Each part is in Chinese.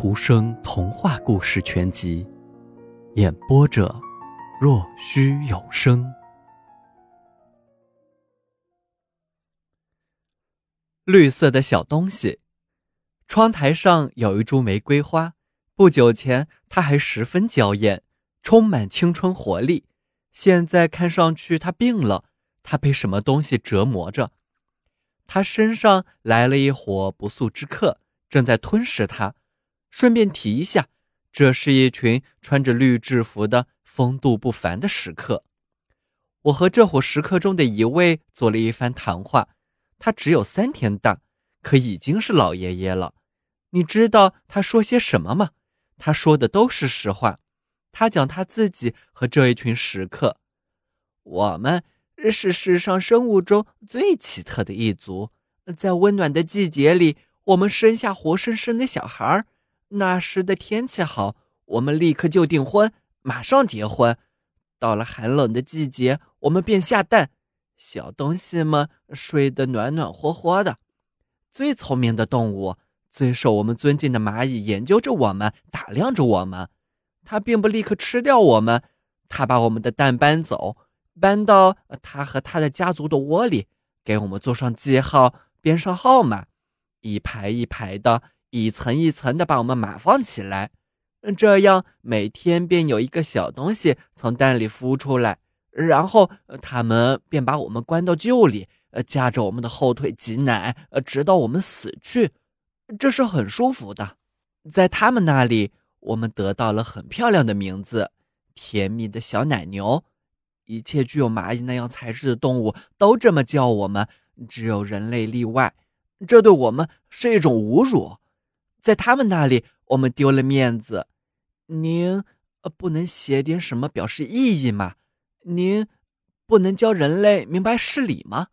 图生童话故事全集，演播者：若虚有声。绿色的小东西，窗台上有一株玫瑰花。不久前，它还十分娇艳，充满青春活力。现在看上去，它病了。它被什么东西折磨着？它身上来了一伙不速之客，正在吞噬它。顺便提一下，这是一群穿着绿制服的风度不凡的食客。我和这伙食客中的一位做了一番谈话。他只有三天大，可已经是老爷爷了。你知道他说些什么吗？他说的都是实话。他讲他自己和这一群食客：“我们是世上生物中最奇特的一族，在温暖的季节里，我们生下活生生的小孩儿。”那时的天气好，我们立刻就订婚，马上结婚。到了寒冷的季节，我们便下蛋，小东西们睡得暖暖和和的。最聪明的动物，最受我们尊敬的蚂蚁研究着我们，打量着我们。它并不立刻吃掉我们，它把我们的蛋搬走，搬到它和它的家族的窝里，给我们做上记号，编上号码，一排一排的。一层一层的把我们码放起来，这样每天便有一个小东西从蛋里孵出来，然后他们便把我们关到臼里，呃夹着我们的后腿挤奶，直到我们死去。这是很舒服的。在他们那里，我们得到了很漂亮的名字——甜蜜的小奶牛。一切具有蚂蚁那样材质的动物都这么叫我们，只有人类例外。这对我们是一种侮辱。在他们那里，我们丢了面子。您不能写点什么表示意义吗？您不能教人类明白事理吗？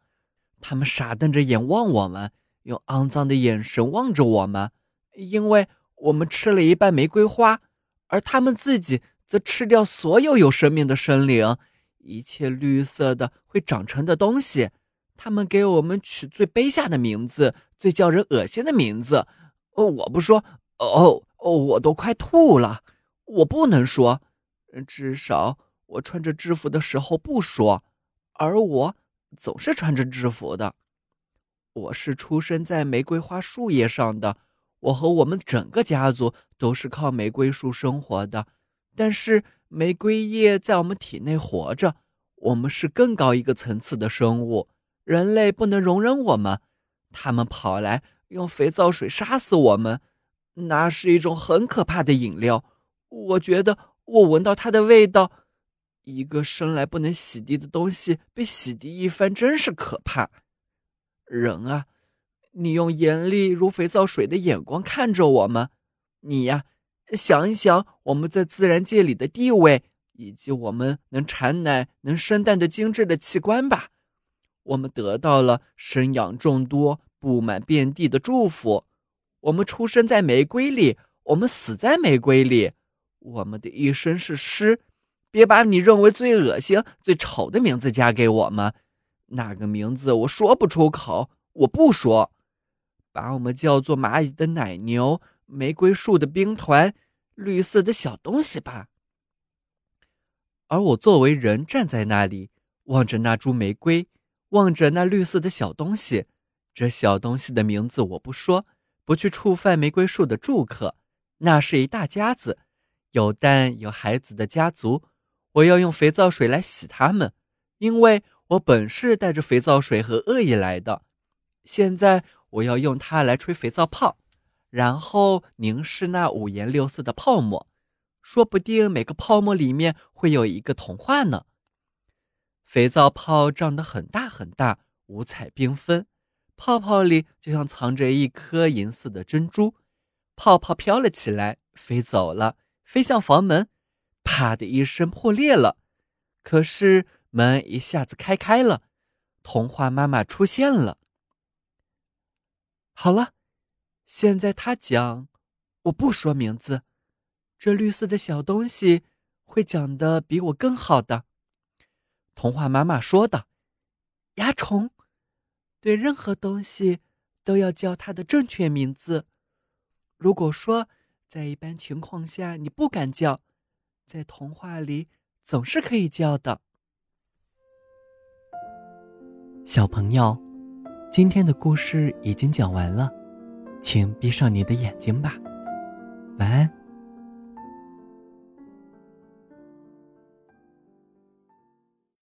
他们傻瞪着眼望我们，用肮脏的眼神望着我们，因为我们吃了一半玫瑰花，而他们自己则吃掉所有有生命的生灵，一切绿色的会长成的东西。他们给我们取最卑下的名字，最叫人恶心的名字。哦，我不说，哦哦，我都快吐了。我不能说，至少我穿着制服的时候不说，而我总是穿着制服的。我是出生在玫瑰花树叶上的，我和我们整个家族都是靠玫瑰树生活的。但是玫瑰叶在我们体内活着，我们是更高一个层次的生物，人类不能容忍我们，他们跑来。用肥皂水杀死我们，那是一种很可怕的饮料。我觉得我闻到它的味道。一个生来不能洗涤的东西被洗涤一番，真是可怕。人啊，你用严厉如肥皂水的眼光看着我们。你呀，想一想我们在自然界里的地位，以及我们能产奶、能生蛋的精致的器官吧。我们得到了生养众多。布满遍地的祝福。我们出生在玫瑰里，我们死在玫瑰里。我们的一生是诗。别把你认为最恶心、最丑的名字加给我们。那个名字我说不出口，我不说。把我们叫做蚂蚁的奶牛、玫瑰树的兵团、绿色的小东西吧。而我作为人站在那里，望着那株玫瑰，望着那绿色的小东西。这小东西的名字我不说，不去触犯玫瑰树的住客。那是一大家子，有蛋有孩子的家族。我要用肥皂水来洗它们，因为我本是带着肥皂水和恶意来的。现在我要用它来吹肥皂泡，然后凝视那五颜六色的泡沫。说不定每个泡沫里面会有一个童话呢。肥皂泡胀得很大很大，五彩缤纷。泡泡里就像藏着一颗银色的珍珠，泡泡飘了起来，飞走了，飞向房门，啪的一声破裂了。可是门一下子开开了，童话妈妈出现了。好了，现在他讲，我不说名字，这绿色的小东西会讲的比我更好的。童话妈妈说的，蚜虫。对任何东西都要叫它的正确名字。如果说在一般情况下你不敢叫，在童话里总是可以叫的。小朋友，今天的故事已经讲完了，请闭上你的眼睛吧，晚安。